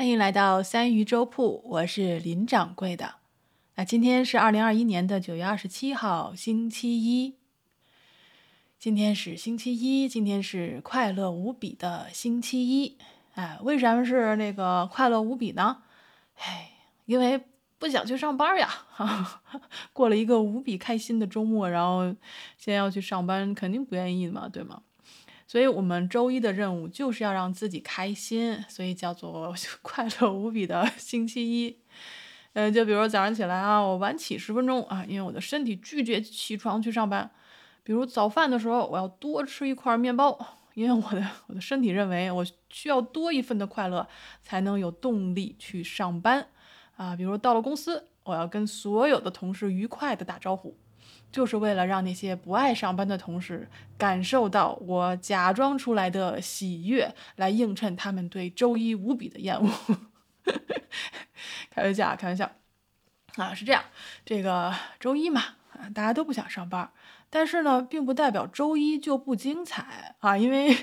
欢迎来到三鱼粥铺，我是林掌柜的。那今天是二零二一年的九月二十七号，星期一。今天是星期一，今天是快乐无比的星期一。哎，为什么是那个快乐无比呢？哎，因为不想去上班呀。哈 过了一个无比开心的周末，然后现在要去上班，肯定不愿意嘛，对吗？所以我们周一的任务就是要让自己开心，所以叫做 快乐无比的星期一。呃，就比如早上起来啊，我晚起十分钟啊，因为我的身体拒绝起床去上班。比如早饭的时候，我要多吃一块面包，因为我的我的身体认为我需要多一份的快乐，才能有动力去上班啊。比如到了公司，我要跟所有的同事愉快的打招呼。就是为了让那些不爱上班的同事感受到我假装出来的喜悦，来映衬他们对周一无比的厌恶。开玩笑，开玩笑啊，是这样。这个周一嘛，大家都不想上班，但是呢，并不代表周一就不精彩啊。因为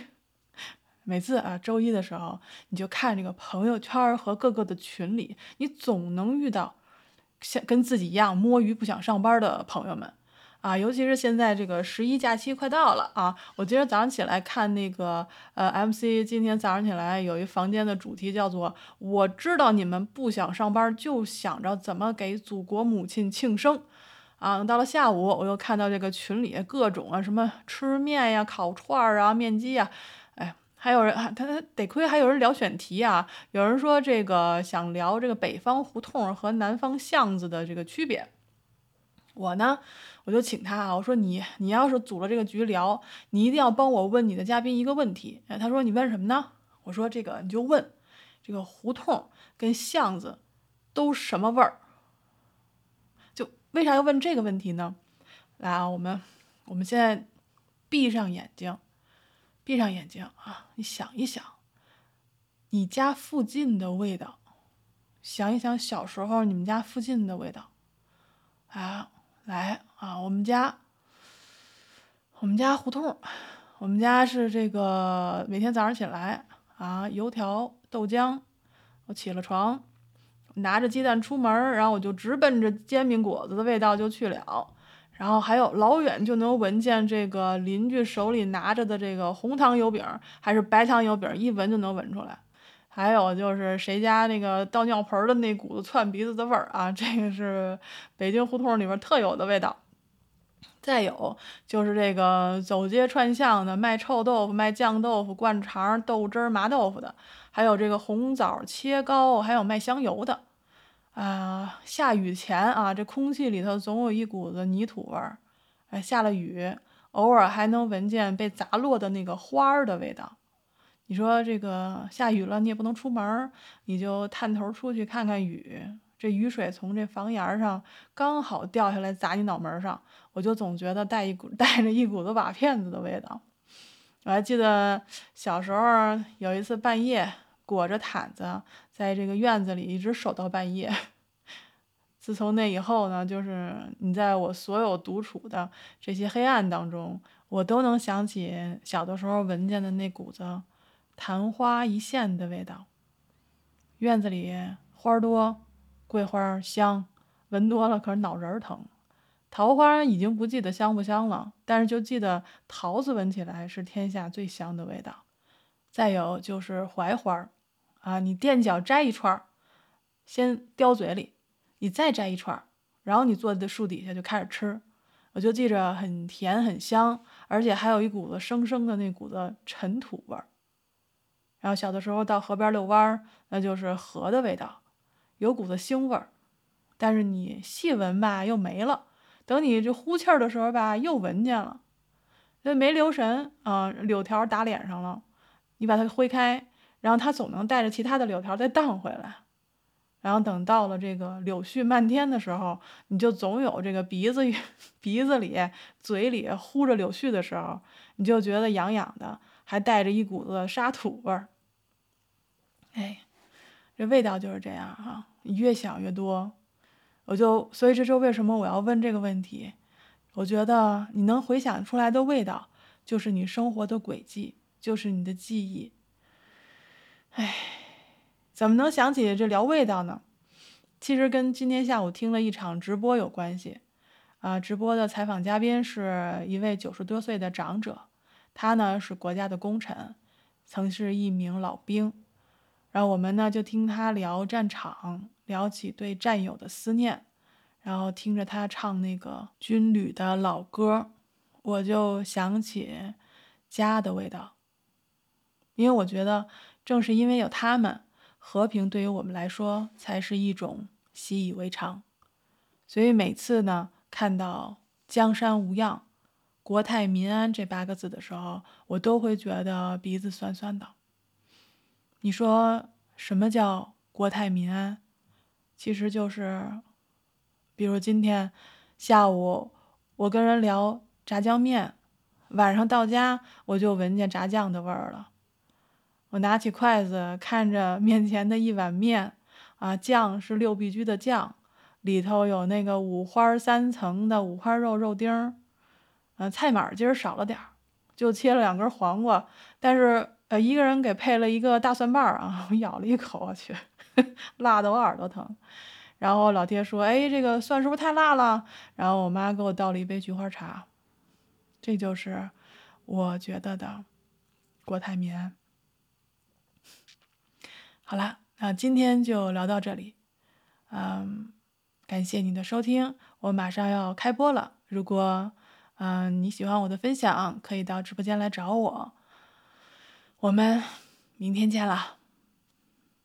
每次啊，周一的时候，你就看这个朋友圈和各个的群里，你总能遇到像跟自己一样摸鱼不想上班的朋友们。啊，尤其是现在这个十一假期快到了啊！我今天早上起来看那个呃，MC 今天早上起来有一房间的主题叫做“我知道你们不想上班，就想着怎么给祖国母亲庆生”。啊，到了下午我又看到这个群里各种啊什么吃面呀、烤串儿啊、面基呀，还有人他他得亏还有人聊选题啊，有人说这个想聊这个北方胡同和南方巷子的这个区别。我呢，我就请他啊，我说你你要是组了这个局聊，你一定要帮我问你的嘉宾一个问题。哎，他说你问什么呢？我说这个你就问，这个胡同跟巷子都什么味儿？就为啥要问这个问题呢？来啊，我们我们现在闭上眼睛，闭上眼睛啊，你想一想，你家附近的味道，想一想小时候你们家附近的味道，啊。来啊，我们家，我们家胡同，我们家是这个每天早上起来啊，油条豆浆，我起了床，拿着鸡蛋出门，然后我就直奔着煎饼果子的味道就去了，然后还有老远就能闻见这个邻居手里拿着的这个红糖油饼还是白糖油饼，一闻就能闻出来。还有就是谁家那个倒尿盆的那股子窜鼻子的味儿啊，这个是北京胡同里边特有的味道。再有就是这个走街串巷的卖臭豆腐、卖酱豆腐、灌肠、豆汁儿、麻豆腐的，还有这个红枣切糕，还有卖香油的。啊，下雨前啊，这空气里头总有一股子泥土味儿。哎，下了雨，偶尔还能闻见被砸落的那个花儿的味道。你说这个下雨了，你也不能出门，你就探头出去看看雨。这雨水从这房檐上刚好掉下来砸你脑门上，我就总觉得带一股 带着一股子瓦片子的味道。我还记得小时候有一次半夜裹着毯子在这个院子里一直守到半夜。自从那以后呢，就是你在我所有独处的这些黑暗当中，我都能想起小的时候闻见的那股子。昙花一现的味道。院子里花多，桂花香，闻多了可是脑仁疼。桃花已经不记得香不香了，但是就记得桃子闻起来是天下最香的味道。再有就是槐花啊，你垫脚摘一串儿，先叼嘴里，你再摘一串儿，然后你坐在树底下就开始吃，我就记着很甜很香，而且还有一股子生生的那股子尘土味儿。然后小的时候到河边遛弯儿，那就是河的味道，有股子腥味儿，但是你细闻吧又没了，等你这呼气儿的时候吧又闻见了，那没留神啊，柳条打脸上了，你把它挥开，然后它总能带着其他的柳条再荡回来，然后等到了这个柳絮漫天的时候，你就总有这个鼻子鼻子里嘴里呼着柳絮的时候，你就觉得痒痒的。还带着一股子沙土味儿，哎，这味道就是这样哈。你越想越多，我就所以这就为什么我要问这个问题。我觉得你能回想出来的味道，就是你生活的轨迹，就是你的记忆。哎，怎么能想起这聊味道呢？其实跟今天下午听了一场直播有关系。啊，直播的采访嘉宾是一位九十多岁的长者，他呢是国家的功臣，曾是一名老兵。然后我们呢就听他聊战场，聊起对战友的思念，然后听着他唱那个军旅的老歌，我就想起家的味道。因为我觉得，正是因为有他们，和平对于我们来说才是一种习以为常。所以每次呢，看到“江山无恙，国泰民安”这八个字的时候，我都会觉得鼻子酸酸的。你说什么叫国泰民安？其实就是，比如今天下午我跟人聊炸酱面，晚上到家我就闻见炸酱的味儿了。我拿起筷子，看着面前的一碗面，啊，酱是六必居的酱，里头有那个五花三层的五花肉肉丁儿，呃，菜码今儿少了点儿，就切了两根黄瓜，但是呃，一个人给配了一个大蒜瓣儿啊，我咬了一口，我去，辣的我耳朵疼。然后老爹说：“哎，这个蒜是不是太辣了？”然后我妈给我倒了一杯菊花茶，这就是我觉得的国泰民安。好了，那今天就聊到这里，嗯，感谢你的收听，我马上要开播了。如果嗯你喜欢我的分享，可以到直播间来找我。我们明天见了。